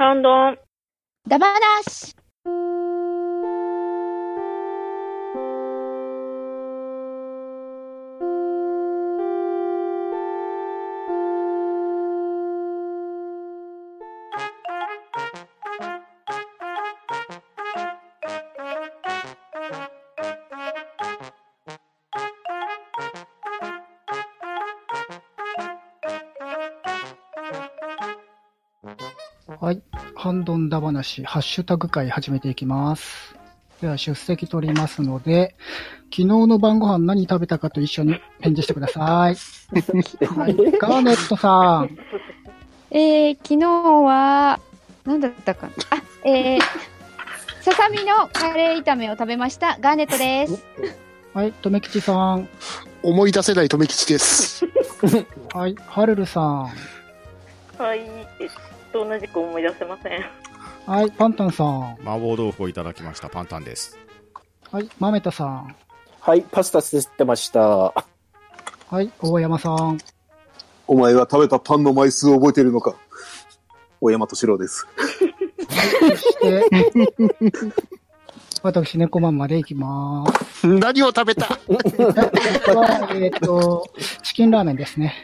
ハンドン。ダバナシンドンダ話、ハッシュタグ会始めていきます。では出席取りますので、昨日の晩ご飯何食べたかと一緒に返事してください。はい。ガーネットさん。えー、昨日は、何だったかなあ、えー、ささみのカレー炒めを食べました。ガーネットです。はい。とめきちさん。思い出せない留吉です。はい。はるるさん。はい。と、同じく思い出せません。はい。パンタンさん。麻婆豆腐をいただきました。パンタンです。はい。まめたさん。はい、パスタ吸ってました。はい。大山さん。お前は食べたパンの枚数を覚えているのか大山敏郎です。そして、私、猫マンまで行きます。何を食べた？は えっと、チキンラーメンですね。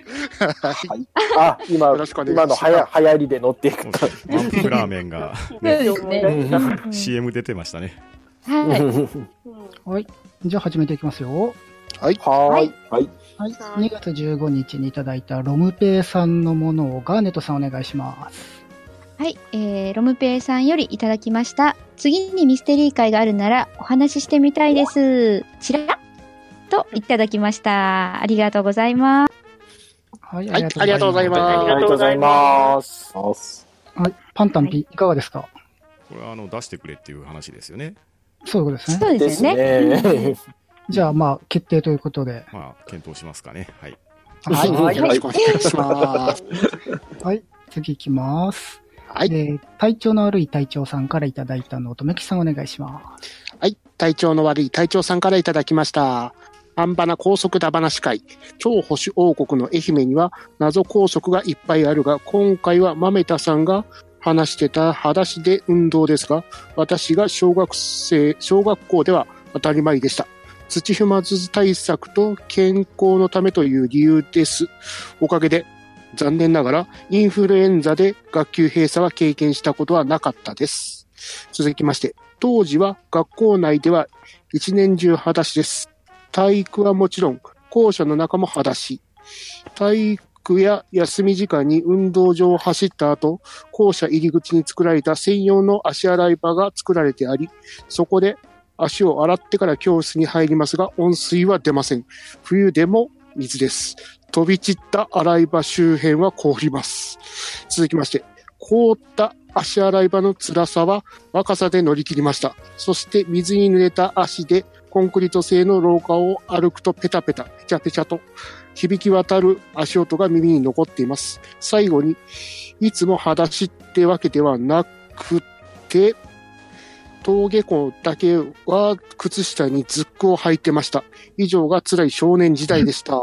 あ、今、よろしくお願いします今のはや流行りで乗っていく。満腹ラーメンが、そうね、ね。CM 出てましたね。はい。はい。じゃあ始めていきますよ。はい。はーい。はい。はい。2月15日にいただいたロムペイさんのものをガーネットさんお願いします。はい、えー、ロムペイさんよりいただきました。次にミステリー会があるならお話ししてみたいです。ちらっといただきました。ありがとうございます。はい。はいありがとうございますありがとうございます。ます。はい。パンタンピ、いかがですか？これはあの、出してくれっていう話ですよね。そういうことですね。そうでですね。ね。じゃあ、まあ、決定ということで。まあ、検討しますかね。はい。はい。はい。よろしくお願いします。はい。次行きます。はい。えー体調の悪い隊長さんからいただいたのをとめきさんお願いします。はい。体調の悪い隊長さんからいただきました。アンバナ高速ダ話会。超保守王国の愛媛には謎高速がいっぱいあるが、今回は豆田さんが話してた裸足で運動ですが、私が小学生、小学校では当たり前でした。土踏まず対策と健康のためという理由です。おかげで、残念ながらインフルエンザで学級閉鎖は経験したことはなかったです。続きまして、当時は学校内では一年中裸足です。体育はもちろん、校舎の中も裸足。体育や休み時間に運動場を走った後、校舎入り口に作られた専用の足洗い場が作られてあり、そこで足を洗ってから教室に入りますが、温水は出ません。冬でも水です。飛び散った洗い場周辺は凍ります。続きまして、凍った足洗い場の辛さは若さで乗り切りました。そして水に濡れた足でコンクリート製の廊下を歩くとペタペタ、ペチャペチャと響き渡る足音が耳に残っています。最後に、いつも裸足ってわけではなくて、登下校だけは靴下にズックを履いてました。以上が辛い少年時代でした。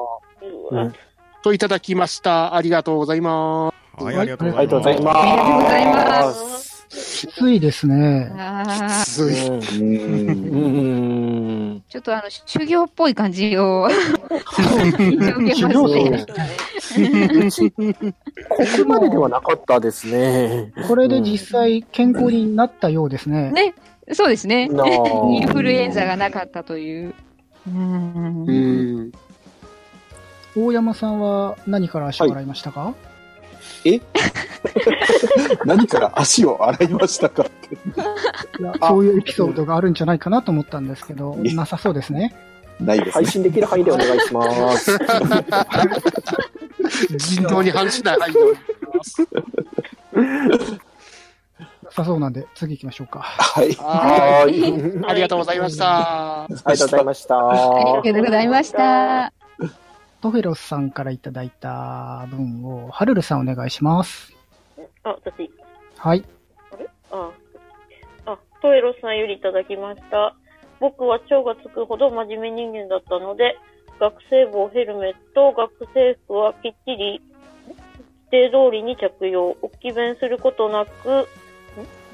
といただきました。ありがとうございます。はい、ありがとうありがとうございます。ありがとうございますきついですね。あーつい。うん。うん。ちょっとあの、修行っぽい感じを。修行僧ね。ここまでではなかったですね。これで実際健康になったようですね。ね、そうですね。インフルエンザがなかったという。うんうん。大山さんは何から足を洗いましたか、何から足を洗いましたか？って。いやそういうエピソードがあるんじゃないかなと思ったんですけど、えなさそうですね。ないですね。配信できる範囲でお願いします。人道に反しない範囲でお願いします。なさそうなんで、次行きましょうか。はい。はーい。ありがとうございました。ありがとうございました。ありがとうございました。トフェロスさんからいただいた文を、ハルルさんお願いします。あ、私。はい。あ、あ、トエロさんよりいただきました。僕は腸がつくほど真面目人間だったので、学生帽、ヘルメット、学生服はきっちり規定通りに着用、置き弁することなく、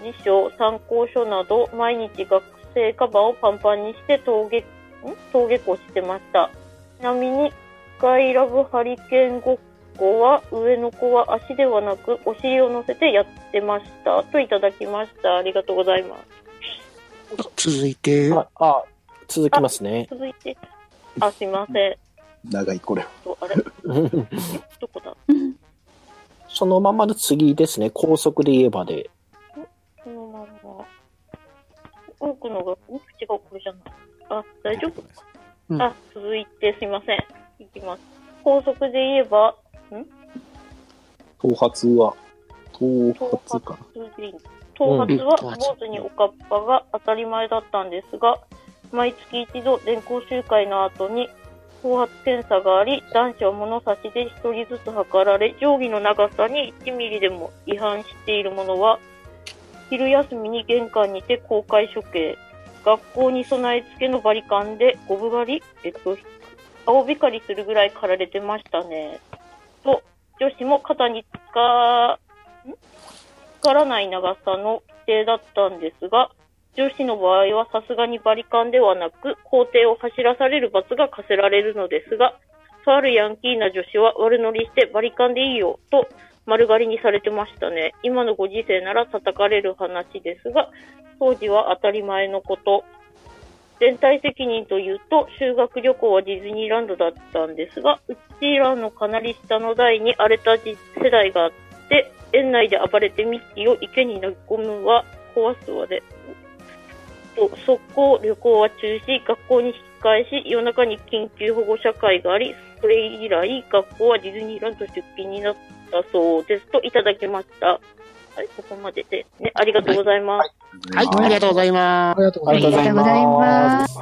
辞書、参考書など、毎日学生カバンをパンパンにして登下、ん？登下校してました。ちなみに、スカイラブハリケーンごっこは、上の子は足ではなく、お尻を乗せてやってました。といただきました。ありがとうございます。続いて、あ、あ続きますね。続いて、あ、すいません。長い、これ。とあれ？どこだ？そのままの次ですね。高速で言えばで。そのまんま。多くのが、ん違う、これじゃない。あ、大丈夫？うんあ、続いてすいません。いきます。高速で言えば、頭髪は、頭頭髪か頭髪はうん坊主におかっぱが当たり前だったんですが、毎月一度電光集会の後に頭髪検査があり、男子は物差しで一人ずつ測られ、定規の長さに1ミリでも違反しているものは、昼休みに玄関にて公開処刑。学校に備え付けのバリカンでゴブ狩り、えっと、青光りするぐらい刈られてましたね。と、女子も肩につか、つからない長さの規定だったんですが、女子の場合はさすがにバリカンではなく、校庭を走らされる罰が課せられるのですが、とあるヤンキーな女子は悪乗りしてバリカンでいいよと丸刈りにされてましたね。今のご時世なら叩かれる話ですが、当時は当たり前のこと。全体責任というと、修学旅行はディズニーランドだったんですが、うちらのかなり下の代に荒れた世代があって、園内で暴れてミッキーを池に投げ込むは壊すわで、と速攻旅行は中止、学校に引き返し、夜中に緊急保護者会があり、それ以来、学校はディズニーランド出勤になったそうですといただきました。はい、ここまでで、ね、ありがとうございます。はい、ありがとうございまありがとうごあざいます。りがとうございます。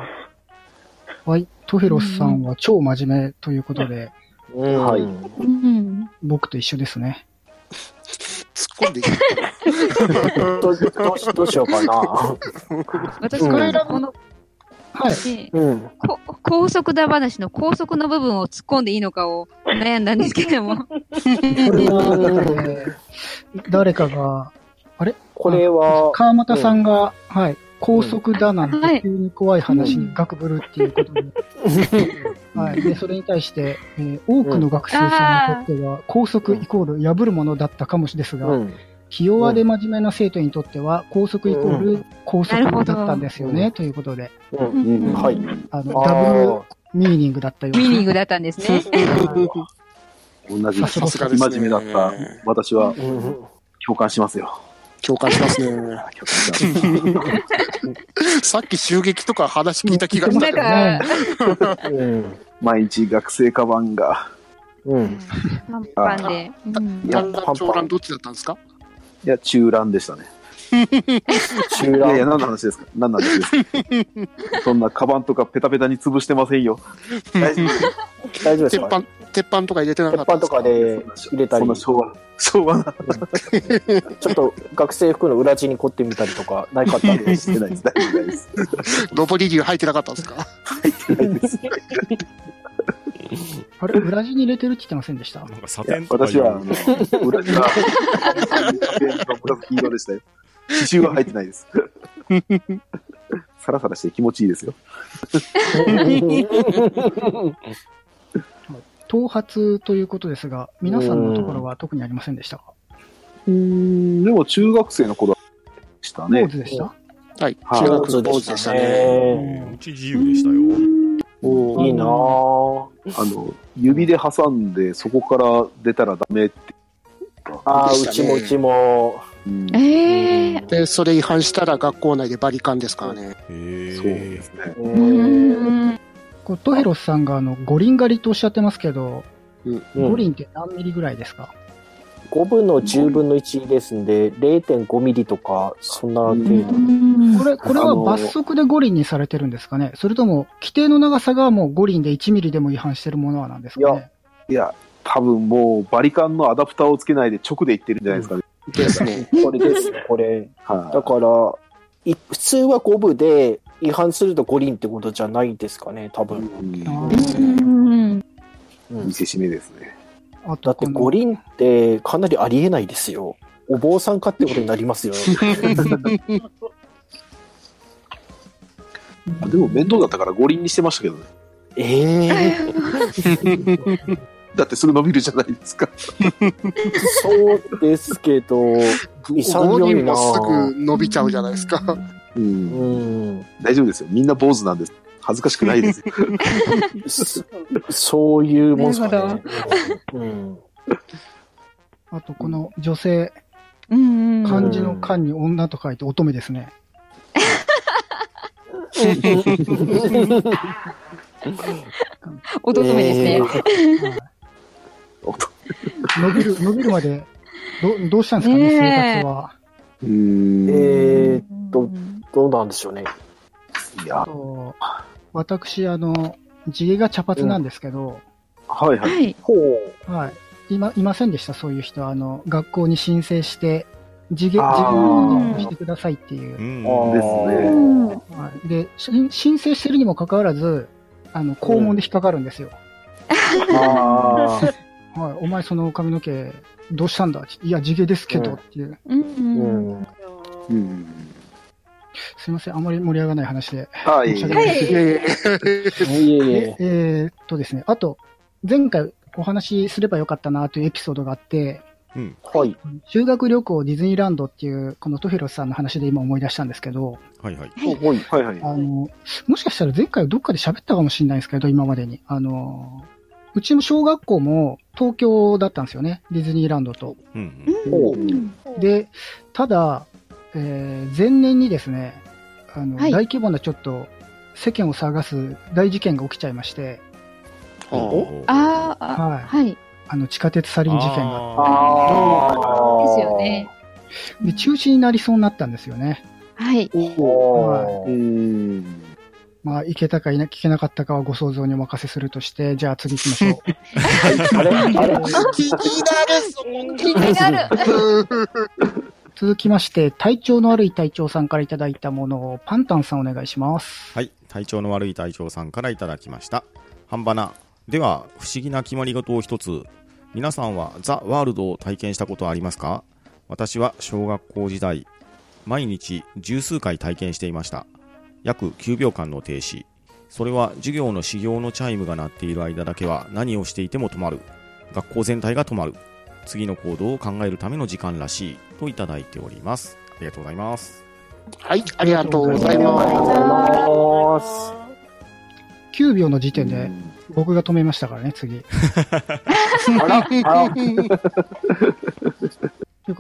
はい。トヘロスさんは超真面目ということで、うんはいうん。僕と一緒ですね。す。突っ込んでいいどうしどうしようかな。私、うんこれこの、はい。ねうん。こ高速だ話の高速の部分を突っ込んでいいのかを悩んだんですけども。これは、えー誰かが、これは、川又さんが、はい、高速だなんはいて急に怖い話にガクブルっていうことで、はい。で、それに対して、えー多くの学生さんにとっては、高速イコール破るものだったかもしれですが、うん。ひ弱で真面目な生徒にとっては、高速イコール高速だったんですよね、ということで、うん。うん。はい。あの、ダブルあミーニングだったようですミーニングだったんですね。同じ、さすがさすが真面目だった。私は共感しますよ。共感しますね。さっき襲撃とか話聞いた気がしたけど。毎日学生カバンが、うん。パンパンで。うや単乱、長乱どっちだったんですか？いや、中乱でしたね。中いやいや、乱。何の話ですか？何の話ですか？そんなカバンとかペタペタに潰してませんよ。大丈夫大丈夫ですか？鉄板、鉄板とか入れてなか鉄ったんですか？板とかで入れたりそんな、昭和、昭和なちょっと学生服の裏地に凝ってみたりとか、ないかったんです。してないです。大丈夫です。ロボリリュー入ってなかったんですか？ないです。あれ、裏地に入れてるって言ってませんでした？なんかサテンとか私は、あの、裏地は、紫色でしたよ。刺繍は入ってないです。サラサラして気持ちいいですよ。頭髪ということですが、皆さんのところは特にありませんでしたか？うーん、でも中学生の頃でした坊ね。主でした？はい。はい中学坊主でしたね。うち自由でしたよ。おいいなぁ。あの、指で挟んで、そこから出たらダメって。ああ、うちもうちも。うんええで、それ違反したら学校内でバリカンですからね。へそうですね。ううんん。こうトヘロスさんがあの五輪狩りとおっしゃってますけど、うん五輪って何ミリぐらいですか、5分の10分の1ですんで、0.5ミリとか、そんな程度。これ、これは罰則で五輪にされてるんですかね？それとも、規定の長さがもう五輪で1ミリでも違反してるものはなんですかね？いや、多分もうバリカンのアダプターをつけないで直でいってるんじゃないですかね。ですね。これですね、これ。はいだから、い普通は5分で違反すると五輪ってことじゃないですかね、多分。うんあうーん。うん見せしめですね。あとだって五輪ってかなりありえないですよ。お坊さんかってことになりますよ。あでも面倒だったから五輪にしてましたけどね。ええ だってすぐ伸びるじゃないですか。そうですけど、2、3 5秒にな人もすぐ伸びちゃうじゃないですか。う。うんん。大丈夫ですよ。みんな坊主なんです。恥ずかしくないですよ。そ そういうもんすかなね。うん。あと、この女性。漢字の漢に女と書いて乙女ですね。乙女ですね。はい伸びる、伸びるまで、ど、どうしたんですかね、生活は。えーっと、どうなんでしょうね。いや、私、あの、地毛が茶髪なんですけど、はいはい。はい。ほう。はい。いま、いませんでした、そういう人。あの、学校に申請して、地毛、地毛あーをしてくださいっていうう。ん。あーですねうんはい、で、し申請してるにもかかわらず、あの、校門で引っかかるんですよ。ああ。はい。お前その髪の毛、どうしたんだ？いや、地毛ですけど、うんっていう。うんううん。ん。うん。すいません、あまり盛り上がらない話で。はい。いですいやいやいやいええ。えーっとですね、あと、前回お話しすればよかったなというエピソードがあって、うん。はい。修学旅行ディズニーランドっていう、このトヒロスさんの話で今思い出したんですけど、はいはい。はい。はいはい。あの、もしかしたら前回どっかで喋ったかもしれないですけど、今までに。あの、うちの小学校も東京だったんですよね。ディズニーランドと。うん。ほう。で、ただ、えー前年にですね、あの、はい大規模なちょっと世間を騒がす大事件が起きちゃいまして、おああ、はい。はい。あの、地下鉄サリン事件が。ああ。ですよね。で、中止になりそうになったんですよね。はい。おーうん。まあ、いけたかいな、聞けなかったかはご想像にお任せするとして、じゃあ次行きましょう。あれあれ気になる、気になる。続きまして、体調の悪い隊長さんからいただいたものをパンタンさんお願いします。はい。体調の悪い隊長さんからいただきました。半ばな。では、不思議な決まり事を一つ。皆さんはザ・ワールドを体験したことありますか？私は小学校時代、毎日十数回体験していました。約9秒間の停止。それは授業の始業のチャイムが鳴っている間だけは何をしていても止まる。学校全体が止まる。次の行動を考えるための時間らしい。といただいております。ありがとうございます。はい、ありがとうございます。ございます。9秒の時点で僕が止めましたからね、次。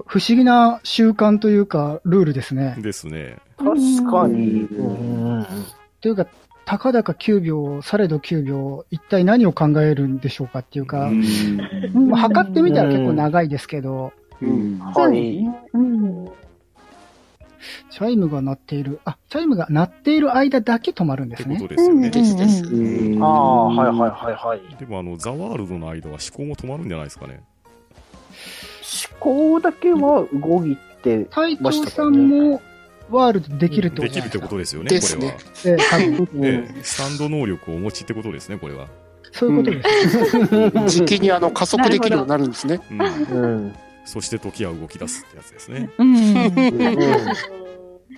不思議な習慣というか、ルールですね。ですね。確かに。うん。というか、たかだか9秒、されど9秒、一体何を考えるんでしょうかっていうか、まあ、測ってみたら結構長いですけど、うん。はい。うん。チャイムが鳴っている、あ、チャイムが鳴っている間だけ止まるんですねってこと。ですよね。ですです。うんああ、はいはいはいはい。でもあの、 The World の間は思考も止まるんじゃないですかね。思考だけは動いて、隊長さんもワールドできるってこできるって。ことですよね、ですねこれは。ええスタンド能力をお持ちってことですね、これは。そういうことです。時期にあの加速できるようになるんですね。うん。うん。そして時は動き出すってやつですね。うん。うん。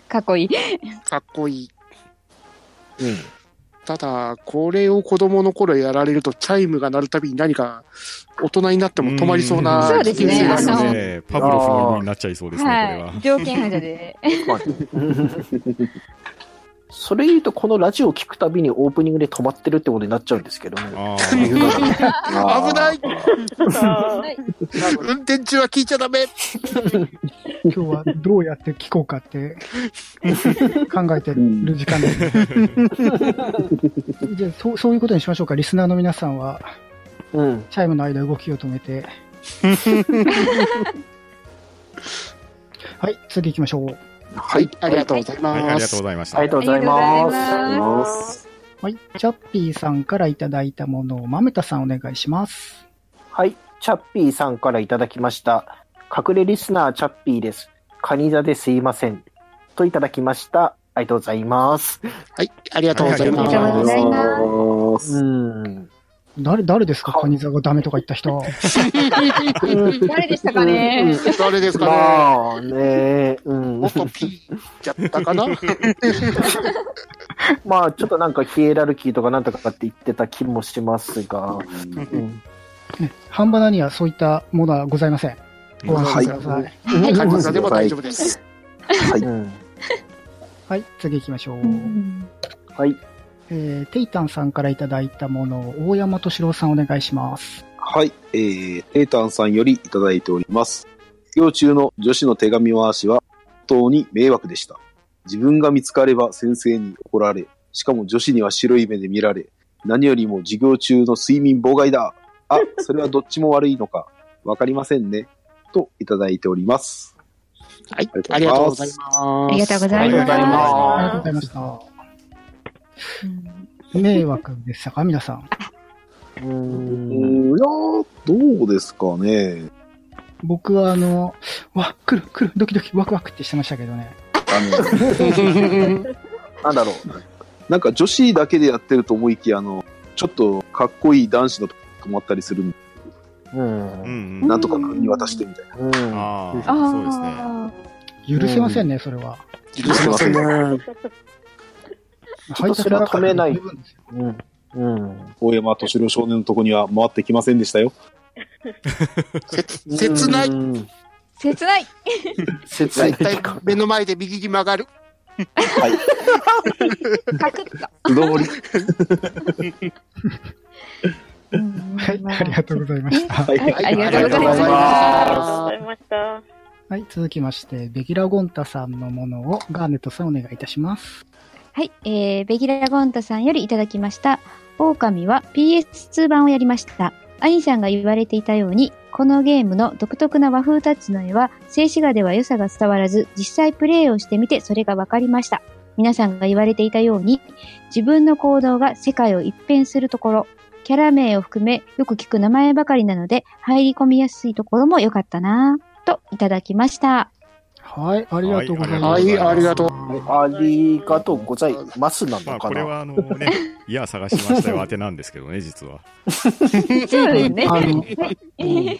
かっこいい。かっこいい。うん。ただ、これを子供の頃やられると、チャイムが鳴るたびに何か大人になっても止まりそうなそうですね危険性がありあのますね。ねパブロフのようになっちゃいそうですね、これははい。。条件反射で。それ言うと、このラジオを聞くたびにオープニングで止まってるってことになっちゃうんですけどね。危ない。運転中は聞い。ちゃダメ今日はどうやって聞こうかって考えてる時間です。じゃあそう、そうい。うことにしましょうか。リスナーの皆さんは、うん。チャイムの間動きを止めて。はい、次行きましょう。はい、ありがとうございあ。はい、ありがとうます。ございました。ありがとうございます。ざいます。はい、チャッピーさんからいただいたものを、まめたさんお願いします。はい。チャッピーさんからいただきました。隠れリスナーチャッピーです。カニ座ですいません。といただきました。ありがとうございます。はい、ありがとうございありがとうごます。ざいますうん。誰、誰ですか？カニ座がダメとか言った人。誰でしたかね？誰ですかね？まあね、うん。元 P じゃったかな？まあちょっとなんかヒエラルキーとかなんとかって言ってた気もしますが、うん。ね、半ばなにはそういったものはございません。ご安心ください。はいカニ座でも大丈夫です。はい。うんはい、次行きましょう。うんはい。えー、テイタンさんからいただいたものを大山敏郎さんお願いします。はい。えー、テータンさんよりいただいております。授業中の女子の手紙回しは本当に迷惑でした。自分が見つかれば先生に怒られ、しかも女子には白い目で見られ、何よりも授業中の睡眠妨害だ。あ、それはどっちも悪いのか。わかりませんね。といただいております。はい。ありがとうございます。ありがとうございます。ありがとうございますありがと迷惑でしたか？皆さん。うん。ん、いやーどうですかね。僕はあの、わ、来る来る、ドキドキ、ワクワクってしてましたけどね。あの、なんだろう。なんか女子だけでやってると思いきや、あの、ちょっとかっこいい男子のとこ泊まったりするんでうん。んなんとか君に渡してみたいな。うん。あああ、そうですね。あ許せませんね、それは。許せませんね。配それは止めないうん。うん。大山敏郎少年のとこには回ってきませんでしたよ。切切ない。うん。切ない。切ない目の前で右に曲がる。はい。カクッと。素通り。はい、ありがとうございました。はい。はいありがとうございますありがとうございました。はい、続きまして、ベギラゴンタさんのものをガーネットさんお願いいたします。はい、えー、ベギラゴンタさんよりいただきました。狼は PS2 版をやりました。アニさんが言われていたように、このゲームの独特な和風タッチの絵は、静止画では良さが伝わらず、実際プレイをしてみてそれが分かりました。皆さんが言われていたように、自分の行動が世界を一変するところ、キャラ名を含めよく聞く名前ばかりなので、入り込みやすいところも良かったなぁ、といただきました。はい、ありがとうございます。はいありがとうありがとうございますなまあ、のかな。これはあのね、いや、探しましたよ、当てなんですけどね、実は。そうですね。あの、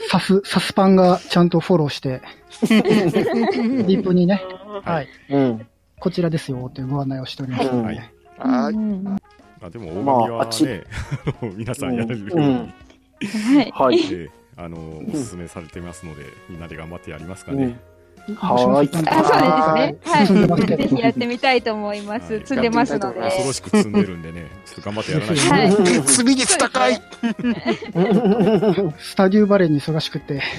サス、サスパンがちゃんとフォローして、リップにね、はい、うん。こちらですよ、というご案内をしておりますので、はいはい。うんまあ、でも、大まあ神はあっちね、あ の皆さんやれるように、うんはい。あの、おすすめされてますので、みんなで頑張ってやりますかね。はーいあ、そうですね。はい。ぜひやってみたいと思います。はい積んでますので。恐ろしく積んでるんでね、ちょっと頑張ってやらないと。はい。罪率高い。スタデューバレーに忙しくて。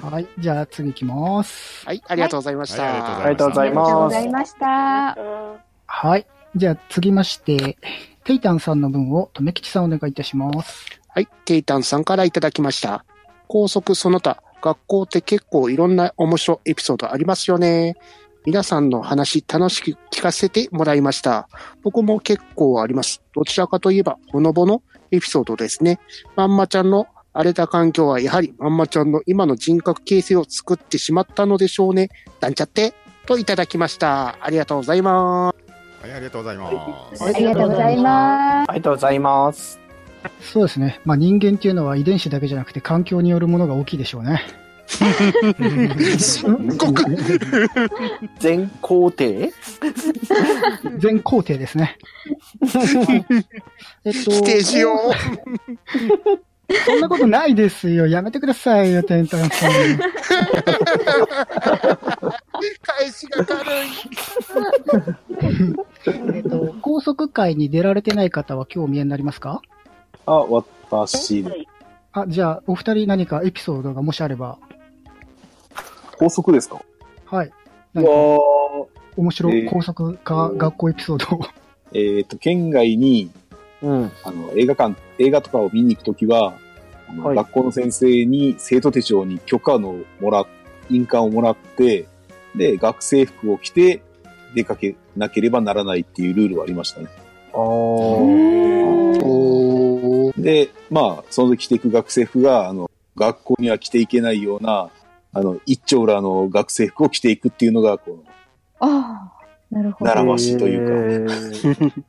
はい、じゃあ次行きます。はい、ありがとうございました。ありがとうございありがとうますござい。ました。あはい、じゃあ次まして、テイタンさんの分を、とめきちさんお願いいたします。はい、テイタンさんからいただきました。高速その他、学校って結構いろんな面白いエピソードありますよね。皆さんの話楽しく聞かせてもらいました。僕も結構あります。どちらかといえば、ほのぼのエピソードですね。まんまちゃんの荒れた環境はやはりまんまちゃんの今の人格形成を作ってしまったのでしょうね。なんちゃってといただきました。ありがとうございます。はい、ありがとうございます。ありがとうございまありがとうございます。そうですね。まあ人間っていうのは遺伝子だけじゃなくて環境によるものが大きいでしょうね。すっごく、全工程全工程ですね。えっと、否定しよう。そんなことないですよ。やめてくださいよ、テンタンさん。返しが軽い。えっと、高速会に出られてない方は今日お見えになりますか？あ、私、あ、じゃあ、お二人何かエピソードがもしあれば、高速ですか？はい。う何かわ面白いえー。高速化学校エピソード。を。ーえっ、と、県外に、うん。あの、映画館、映画とかを見に行くときは、あのはい。学校の先生に生徒手帳に許可のもら、印鑑をもらって、で、学生服を着て出かけなければならないっていうルールはありましたね。あー。おーで、まあ、その時着ていく学生服が、あの、学校には着ていけないような、あの、一丁羅の学生服を着ていくっていうのが、こああ、なるほど。習わしというかか。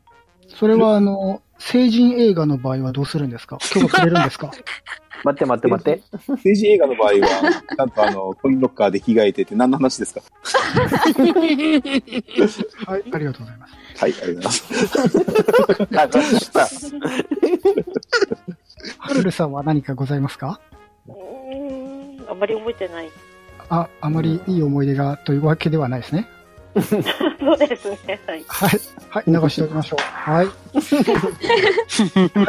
それは、あの、成人映画の場合はどうするんですか？許可くれるんですか？待って待って待って。政治映画の場合は、ちゃんとあの、コインロッカーで着替えてて何の話ですか？はい、ありがとうございます。はい、ありがとうございます。流した。はるるさんは何かございますか？うーん、あんまり覚えてない。あ、あまりいい思い出がというわけではないですね。そうですね。はい。はい。はい、流しておきましょう。はい。は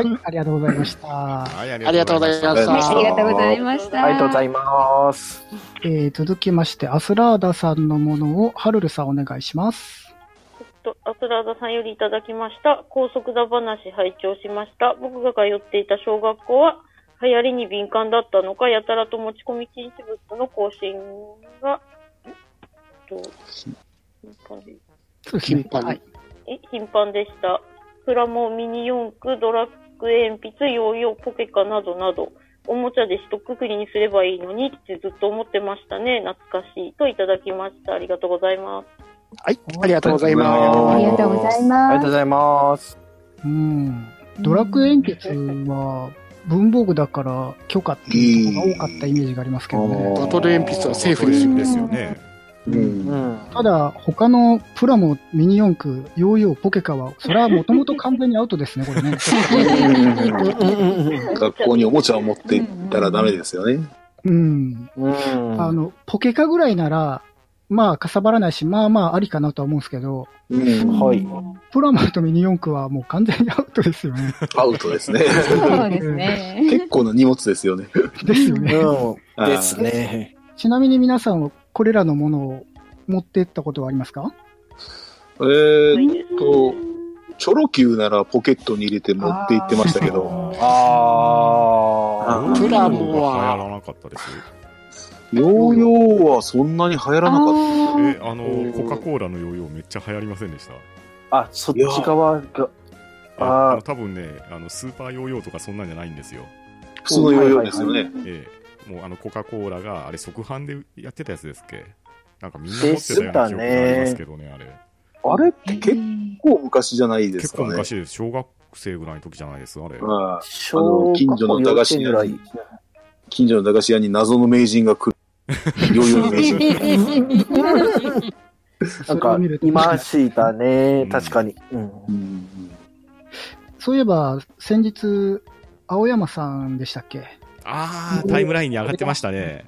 い、ありがとうございました。はい、あありがとうございましたはい、ありがとうございました。ありがとうございます。えー、続きまして、アスラーダさんのものを、はるるさんお願いします。と、アスラーダさんよりいただきました。高速だ話拝聴しました。僕が通っていた小学校は、流行りに敏感だったのか、やたらと持ち込み禁止物の更新が、頻繁でそうですね。頻繁にはい。え頻繁でした。プラモ、ミニ四駆、ドラッグ鉛筆、ヨーヨー、ポケカなどなど、おもちゃで一括りにすればいいのにってずっと思ってましたね。懐かしい。といただきました。ありがとうございます。はい、ありがとうございあまりがとうございありますがとうご。ざいます。うん。ドラッグ鉛筆は、文房具だから許可っていうことが多かったイメージがありますけどね。す。バトル鉛筆はセーフですよね。うんうん。ただ、他のプラモ、ミニ四駆、ヨーヨー、ポケカは、それはもともと完全にアウトですね、これね。学校におもちゃを持って行ったらダメですよね。うん。うん。あの、ポケカぐらいなら、まあ、かさばらないし、まあまあ、ありかなとは思うんですけど、うん。はい。プラモとミニ四駆はもう完全にアウトですよね。アウトですね。そうですね。結構な荷物ですよね。ですよね。うん。ですね。ちなみに皆さんはこれらのものを持ってったことはありますか？えーっと、チョロ Q ならポケットに入れて持って行ってましたけど、あプラモモは流行らなかったです。ヨーヨーはそんなに流行らなかっえ、あの、コカ・コーラのヨーヨーめっちゃ流行りませんでした？あ。あ、そっち側が。ああ多分ね、あの、スーパーヨーヨーとかそんなんじゃないんですよ。た。普通のヨーヨーですよね。ええ。もうあの、コカ・コーラが、あれ、即販でやってたやつですっけ？なんかみんな持ってたような記憶がありますけどね、あれ。あれって結構昔じゃないです結かね。構昔です。小学生ぐらいの時じゃないです、あれ。はいあ近所の駄菓子屋に、近所の駄菓子屋に謎の名人が来る。ヨーヨーの名人。なんか、いましたね。確かに。うん。うんそういえば、先日、青山さんでしたっけ？ああ、タイムラインに上がってましたね。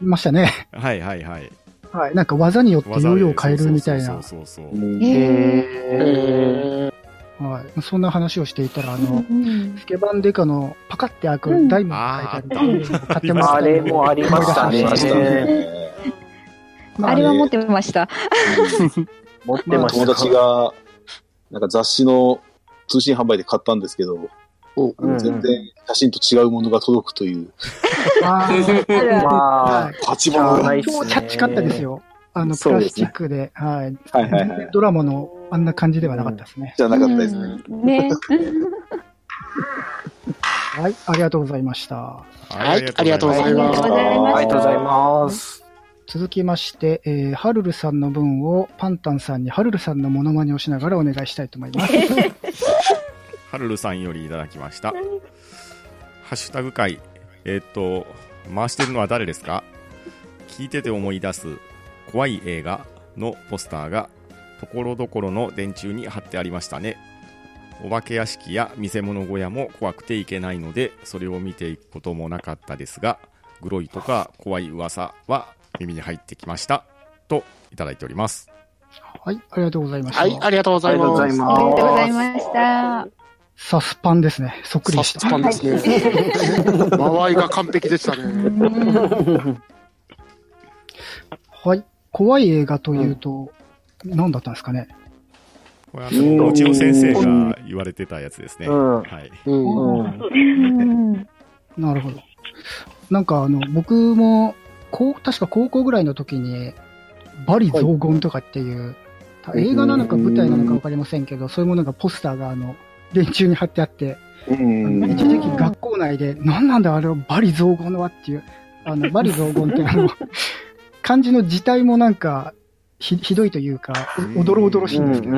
いましたね。はいはいはい。はい。なんか技によってヨーヨーを変えるみたいなそう。そうそうそう。うんへはい。そんな話をしていたら、あの、うんスケバンデカのパカって開くうんダイヤモンドが書いてある買ってました、あれもありましたありましたね。ああれは持ってました。持ってました。友達が、なんか雑誌の通信販売で買ったんですけど、全然写真と違うものが届くという、ああはい、パチモノが。超チャッチかったですよ。あの、プラスチックで、はい。はいはいはい。ドラマのあんな感じではなかったですね。じゃなかったですね。うんね。はい。ありがとうございました。はいありがとうございますありがとうございます。続きまして、えー、はるるさんの分をパンタンさんにはるるさんのモノマネをしながらお願いしたいと思います。はるるさんよりいただきました。ハッシュタグ会。えーっと、回してるのは誰ですか？聞いてて思い出す怖い映画のポスターがところどころの電柱に貼ってありましたね。お化け屋敷や見せ物小屋も怖くていけないので、それを見ていくこともなかったですが、グロいとか怖い噂は耳に入ってきました。といただいております。はい。ありがとうございました。はい、ありがとうござい。ますありがとうございました。サスパンですね。そっくりでした。サスパンですね。間合いが完璧でしたね。はい。怖い映画というと、何だったんですかね。これはあのうちの先生が言われてたやつですね。うんはい。うん。うん。うんなるほど。なんかあの、僕も、こう、確か高校ぐらいの時に、バリ雑言とかっていう、映画なのか舞台なのかわかりませんけど、そういうものがポスターがあの、電柱に貼ってあって、うん。一時期学校内で、何なんだあれはバリ雑言はっていう、あの、バリ雑言ってあの、漢字の字体もなんか、ひひどいというか、おどろおどろしいんですけど。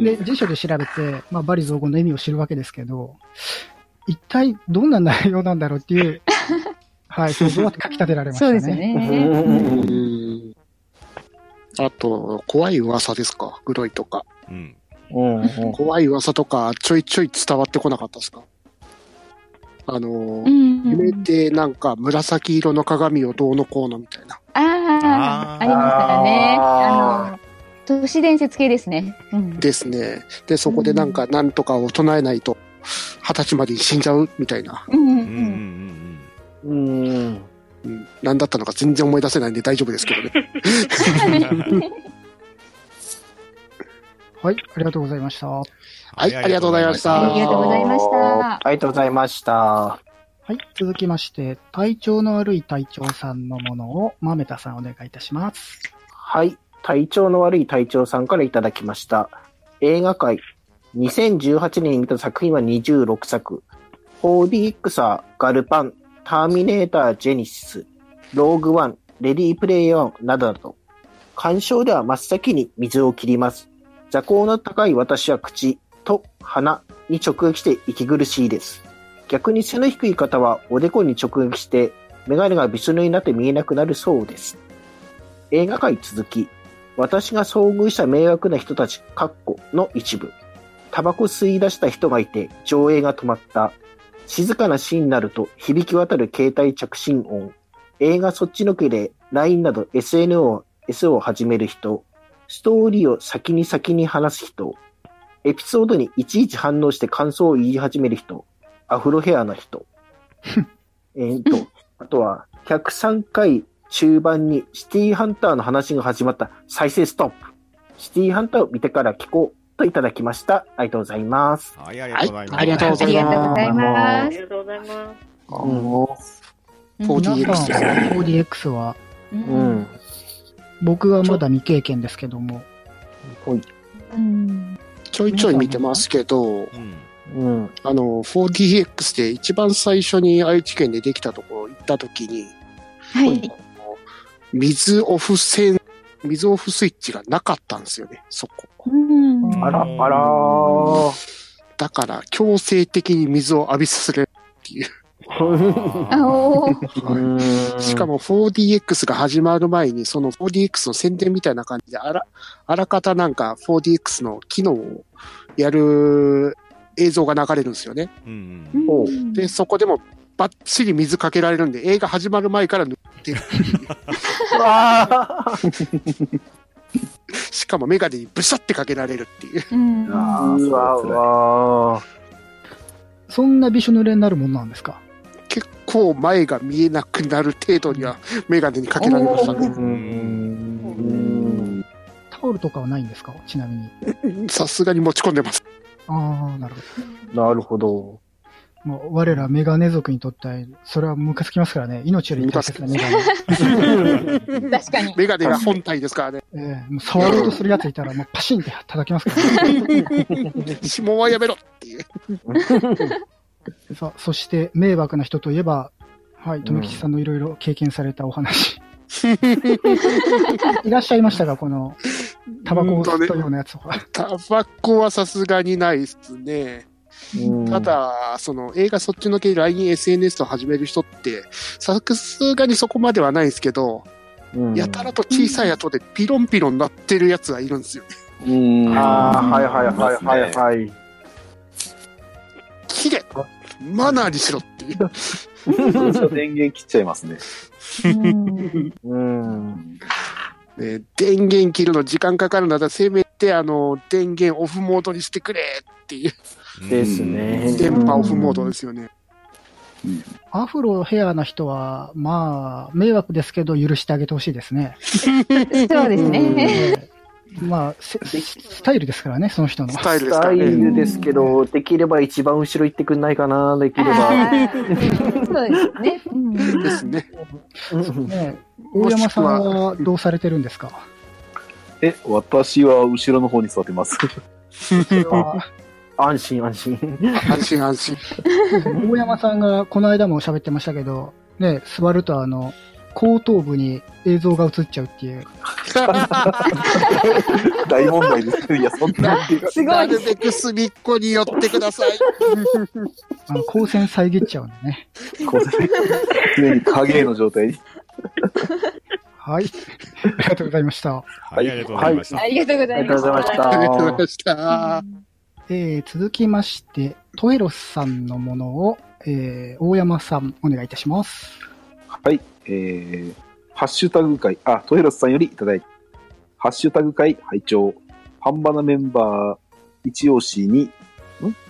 で、辞書で調べて、まあ、バリ雑言の意味を知るわけですけど、一体どんな内容なんだろうっていう、はい、想像はかき立てられましたね。そうですよね。うんあと、怖い噂ですか？グロいとか。うん。うんうん怖い噂とか、ちょいちょい伝わってこなかったですか？あのう、ん。夢でなんか紫色の鏡をどうのこうのみたいな。ああ、ありましたね。あの、都市伝説系ですね。うん。ですね。で、そこでなんかなんとかを唱えないと、二十歳までに死んじゃうみたいな。うんううんうんんうん。うん、何だったのか全然思い出せないんで大丈夫ですけどね。はい、ありがとうございました。ははいありがとうございましたありがとうございましたありがとうございました。い、続きまして、体調の悪い隊長さんのものを、まめたさんお願いいたします。はい。体調の悪い隊長さんからいただきました。映画界。2018年に見た作品は26作。4DX ー、ガルパン、ターミネーター、ジェニシス、ローグワン、レディープレイヤーなどなど。鑑賞では真っ先に水を切ります。座高の高い私は口と鼻に直撃して息苦しいです。逆に背の低い方はおでこに直撃してメガネがびしょ濡れになって見えなくなるそうです。映画界続き、私が遭遇した迷惑な人たち、カッコの一部。タバコ吸い出した人がいて、上映が止まった。静かなシーンになると響き渡る携帯着信音。映画そっちのけで LINE など SN を S を始める人。ストーリーを先に先に話す人。エピソードにいちいち反応して感想を言い始める人。アフロヘアな人。えーと、あとは、103回中盤にシティーハンターの話が始まった再生ストップ。シティーハンターを見てから聞こうといただきました。ありがとうございます。はい、ありがとうございます。はいありがとうございますありがとうございあます。りがとうございます。うん 4DX 皆さん、ですね 4DX は、ううんん。僕はまだ未経験ですけども、ほい。うん。ちょいちょい見てますけど、うん。うん。あの、4DX で一番最初に愛知県でできたところ行った時に、はい。水オフ線、水オフスイッチがなかったんですよね、そこ。うん。あら、あらー。だから強制的に水を浴びさせるっていう。しかも 4DX が始まる前に、その 4DX の宣伝みたいな感じで、あら、あらかたなんか 4DX の機能をやる映像が流れるんですよね。うんうんおで、そこでもバッチリ水かけられるんで、映画始まる前から塗ってる。しかもメガネにブシャってかけられるっていう。うん。あーうわうわーそんなびしょ濡れになるもんなんですか？結構前が見えなくなる程度にはメガネにかけられましたうね。んタオルとかはないんですか？ちなみに。さすがに持ち込んでます。ああ、なるほど。なるほど。もう我らメガネ族にとっては、それはムカつきますからね。命より大切なメガネ。確かに。メガネが本体ですからね。ええもう触ろうとするやついたら、もうパシンって叩きますからね。指紋はやめろっていう。さあ、そして、迷惑な人といえば、はい、とめきちさんのいろいろ経験されたお話。いらっしゃいましたが、この、タバコを吸ったようなやつは。タバコはさすがにないですね。ただ、その映画そっちのけ LINE、SNS と始める人って、さすがにそこまではないですけど、うん、やたらと小さい後でピロンピロンなってるやつがいるんですよね。うん。ああ、はいはいはいはいはい。綺麗マナーにしろっていう。電源切っちゃいますね。うんうん。ね電源切るの時間かかるなら、せめてあの、電源オフモードにしてくれっていう。ですね。電波オフモードですよね。アフロヘアな人は、まあ、迷惑ですけど許してあげてほしいですね。そうですね。ええまあ、せスタイルですからね、その人の。スタイルですスタイ。ルですけど、できれば一番後ろ行ってくんないかな、できれば。そうですね。うんですね。ね大山さんはどうされてるんですか？え、私は後ろの方に座ってます。安心安心。安心安心。大山さんがこの間も喋ってましたけど、ね、座るとあの、後頭部に映像が映っちゃうっていう。大問題です。いや、そんな。すごないるべく隅っこに寄ってください。あの、光線遮っちゃうんでね。こう常に影の状態に。はい。ありがとうございました。はい、ありがとうございました。ありがとうござありがとういまし。ございましたありがとうございた。ました。えー、続きまして、トエロスさんのものを、えー、大山さん、お願いいたします。はい。えー、ハッシュタグ会、あ、トヘロスさんよりいただいて、ハッシュタグ会拝聴ハンバナメンバー一押しに、ん？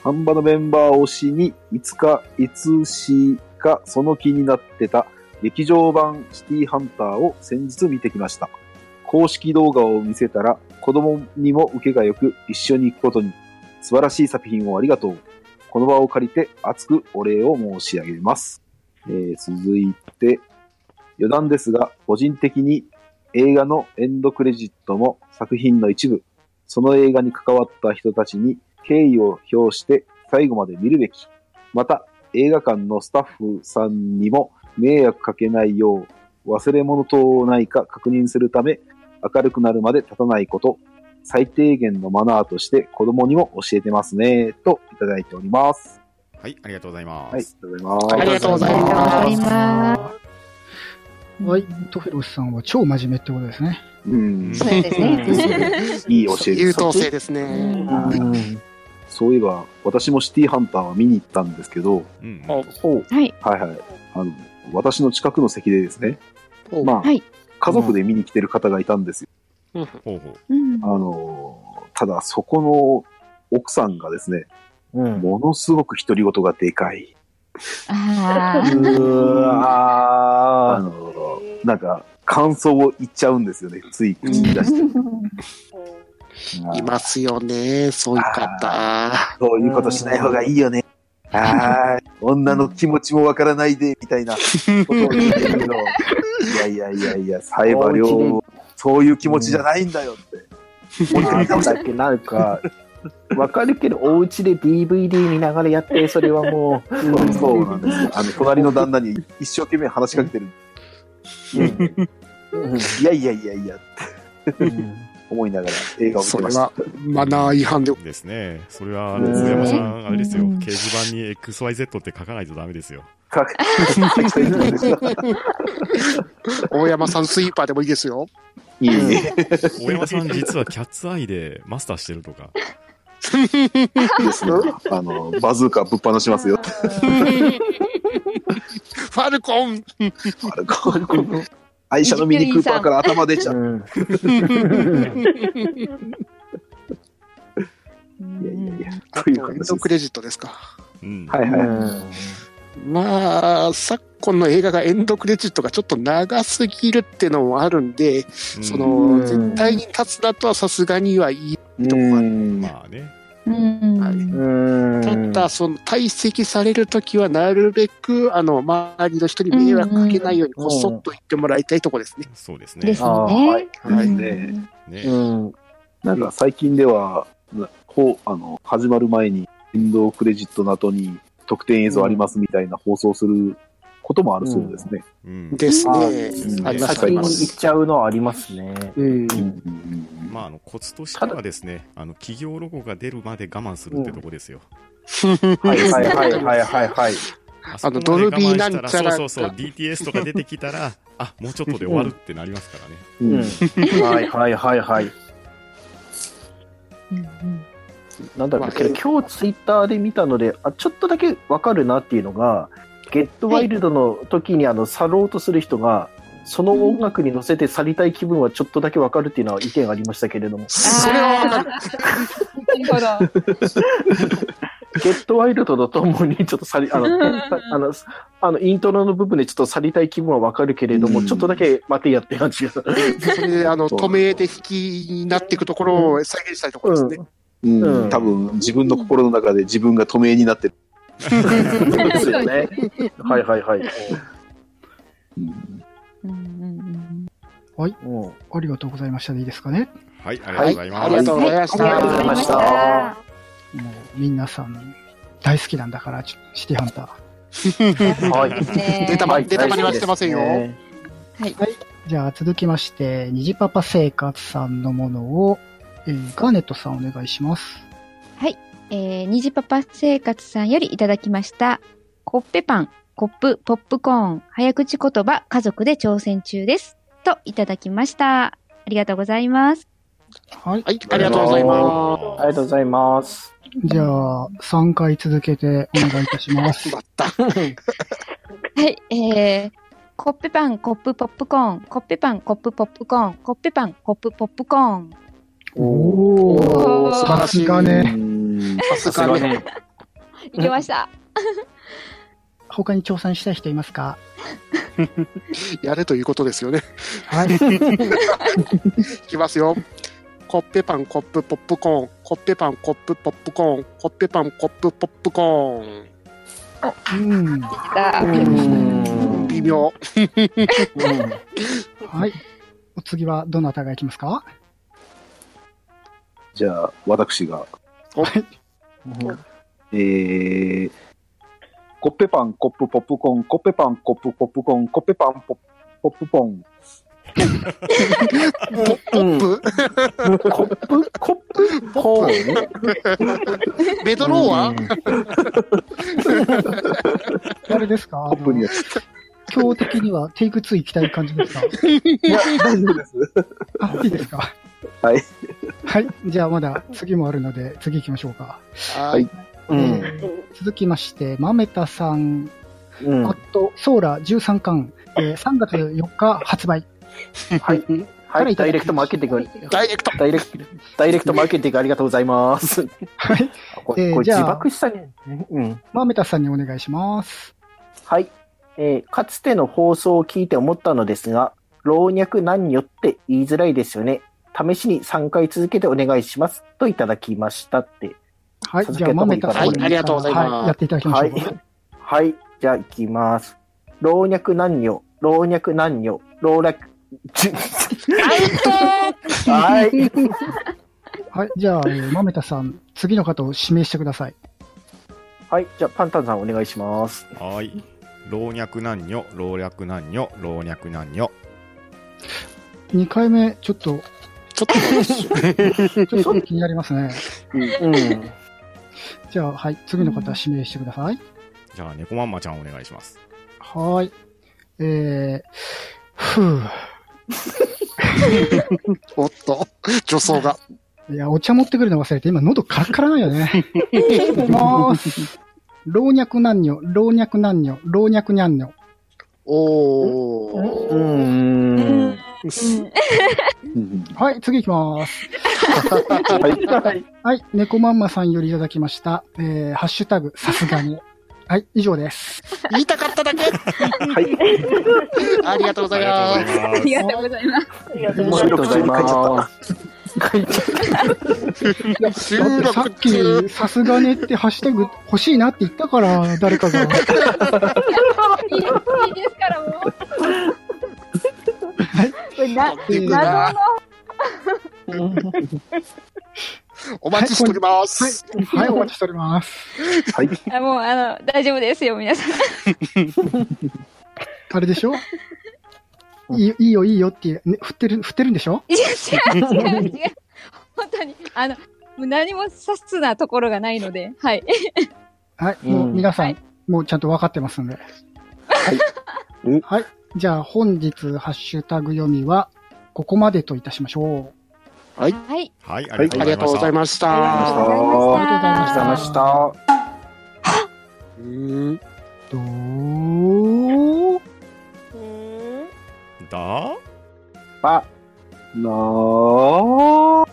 ハンバナメンバー推しに、いつか、いつしかその気になってた劇場版シティハンターを先日見てきました。公式動画を見せたら子供にも受けが良く一緒に行くことに素晴らしい作品をありがとう。この場を借りて熱くお礼を申し上げます。えー続いて、余談ですが、個人的に映画のエンドクレジットも作品の一部、その映画に関わった人たちに敬意を表して最後まで見るべき。また、映画館のスタッフさんにも迷惑かけないよう、忘れ物等ないか確認するため、明るくなるまで立たないこと、最低限のマナーとして子供にも教えてますね、といただいております。はい、ありがとうございまはい、ありす。がとうございます。ありがとうございます。はい。トフェロスさんは超真面目ってことですね。うん。そうですね。いい教えです。優等生ですね。うんそういえば、私もシティハンターは見に行ったんですけど、うん。はい。はいはい。あの、私の近くの席でですね、まあ、はい家族で見に来てる方がいたんですよ。ほうほう。うんあの、ただそこの奥さんがですね、うん。ものすごく独り言がでかい。あうーあの、なんか、感想を言っちゃうんですよね、つい口に出して。いますよね、そういう方。そういうことしない方がいいよね。ああ、女の気持ちもわからないで、みたいなことを言ってるけど、いやいやいやいや、サイバー量、そういう気持ちじゃないんだよって。なんだっけ、なんか、わかるけど、お家で DVD 見ながらやって、それはもう、そ うそうなんですよ。あの、隣の旦那に一生懸命話しかけてる。うんいやいやいやいや、ってうん思いながら映画を見てましたそれは。マナー違反で。ですね。それは、あの、うん大山さん、あれですよ。うん掲示板に XYZ って書かないとダメですよ。か大山さんスイーパーでもいいですよ。いいね。大山さん、実はキャッツアイでマスターしてるとか。ですね。あの、バズーカぶっ放しますよ。ファルコンあれこう愛車のミニクーパーから頭出ちゃう。うんいやいやいや。というエン形です。ドクレジットですか。うん。はいはい。まあ、昨今の映画がエンドクレジットがちょっと長すぎるっていうのもあるんで、うんそうんの、絶対に立つだとはさすがにはいい。うん。まあね。うんはいうんただ、その退席されるときは、なるべく、あの、周りの人に迷惑かけないように、こそっと言ってもらいたいとこですね。そうですね。ですね。はい。はいうんね。ね。うんなんか最近では、なこう、あの、始まる前に、エンドクレジットの後に特典映像ありますみたいな放送することもあるそうですね。うん。ですあね。うんあ先に行っ。ちゃうのはありますね。まあ、あの、コツとしてはですね、あの、企業ロゴが出るまで我慢するってとこですよ。はいはいはいはいはいはい。あそこまで我慢したらドルビーなんちゃらそうそうそう、DTS とか出てきたら、あ、もうちょっとで終わるってなりますからね。はいはいはいはい。うんなんだろうけど、今日ツイッターで見たので、あちょっとだけわかるなっていうのが、ゲットワイルドの時にあの去ろうとする人が、その音楽に乗せて去りたい気分はちょっとだけわかるっていうのは意見ありましたけれども、それはわかる。ゲットワイルドとともにちょっと去り、あの、あの、あの、イントロの部分でちょっと去りたい気分はわかるけれども、うんちょっとだけ待てやって感じが。それで、あの、止めで引きになっていくところを再現したいところですね。うんうん多分、自分の心の中で自分が透明になってる。ですよね。はいはいはい。うんうんうんうんありがとうございましたでいいですかね。はい、ありがとうございます。ありがとうございましありがとうございた。ました。もう、皆さん、大好きなんだから、ちシティハンター。はい。ね出たま出たまりはしてませんよねじゃあ続きまして、虹パパ生活さんのものを、えーガーネットさんお願いします。えー、にじパパ生活さんよりいただきました。コッペパン、コップ、ポップコーン、早口言葉、家族で挑戦中です。といただきました。ありがとうございます。はい。はい、ありがとうございます。ありがとうございます。じゃあ、3回続けてお願いいたします。また。はい、えー、コッペパン、コップ、ポップコーン、コッペパン、コップ、ポップコーン、コッペパン、コップ、ポップコーン。おー、おーさすがうね。んさすがね。いけ ました。他に挑戦したい人いますか？やれということですよね。はい。いきますよ。コッペパン、コップ、ポップコーン。コッペパン、コップ、ポップコーン。コッペパン、コップ、ポップコーン。うん。だうん微妙。はい。お次はどなたがいきますか？じゃあ、私が。はい。えー、コッペパン、コップ、ポップコーン、コッペパン、コップ、ポップコーン、コッペパン、ポッポップポン。ポップ？コップ、コップ、コーンメドローは？あれですか？コップにや今日的にはテイク2行きたい感じですか？いや、大丈夫です。あ、いいですか？はい。はい。じゃあまだ次もあるので、次行きましょうか。はい。うん。えー続きまして、まめたさん、うん。あと、ソーラ13巻、えー3月4日発売。はい。はい。ダイレクトマーケティング。ダイレクト。ダイレクト、ダイレクトマーケティングありがとうございます。はい。これ、これえーじゃあ自爆したね。うん。まめたさんにお願いします。はい。えーかつての放送を聞いて思ったのですが、老若男女って言いづらいですよね。試しに3回続けてお願いします。といただきましたって。はい。続じゃあ、まめけた方がいいかなたさんに、はいありがとうございますはい。やっていただきましょう。はい。はい。じゃあ、行きます。老若男女、老若男女、老若、はい。はい。じゃあ、えーまめたさん、次の方を指名してください。はい。じゃあ、パンタンさんお願いします。はい。老若男女、老若男女、老若男女。2回目、ちょっと、ちょっと、ちょっと気になりますね。うん。じゃあ、はい。次の方指名してください。じゃあ、猫まんまちゃんお願いします。はーい。えー、ふぅ。おっと、女装が。いや、お茶持ってくるの忘れて、今喉カラッカラなんよね。いきまーす。老若男女、老若男女、老若にゃんにょ。おー。うーん。うんはい、次行きます。はい。はい、猫まんまさんよりいただきました。えー、ハッシュタグ、さすがに。はい、以上です。言いたかっただけ。はい。ありがとうございあます。りがとうございます。ありがとうございます。ありがとうございます。書いちゃった。収だってさっ。き、さすがねってハッシュタグ欲しいなって言ったから、誰かが。いいですから、もう。これな、いい謎の、お待ちしております。はい、お待ちしております。はい。あもう、あの、大丈夫ですよ、皆さん。あれでしょ？いいよ、いいよ、いいよって、ね、振ってる、振ってるんでしょ？違う、違う、違う、違う。本当に、あの、もう何もサスなところがないので、はい。はい、もううん皆さん、はいもうちゃんと分かってますんで。うんはい。じゃあ、本日、ハッシュタグ読みは、ここまでといたしましょはい。はい、あありがとうございまましありがた。とうございまう。した。ありがとうございましありがとうございました。うー。んどううんだあ、なー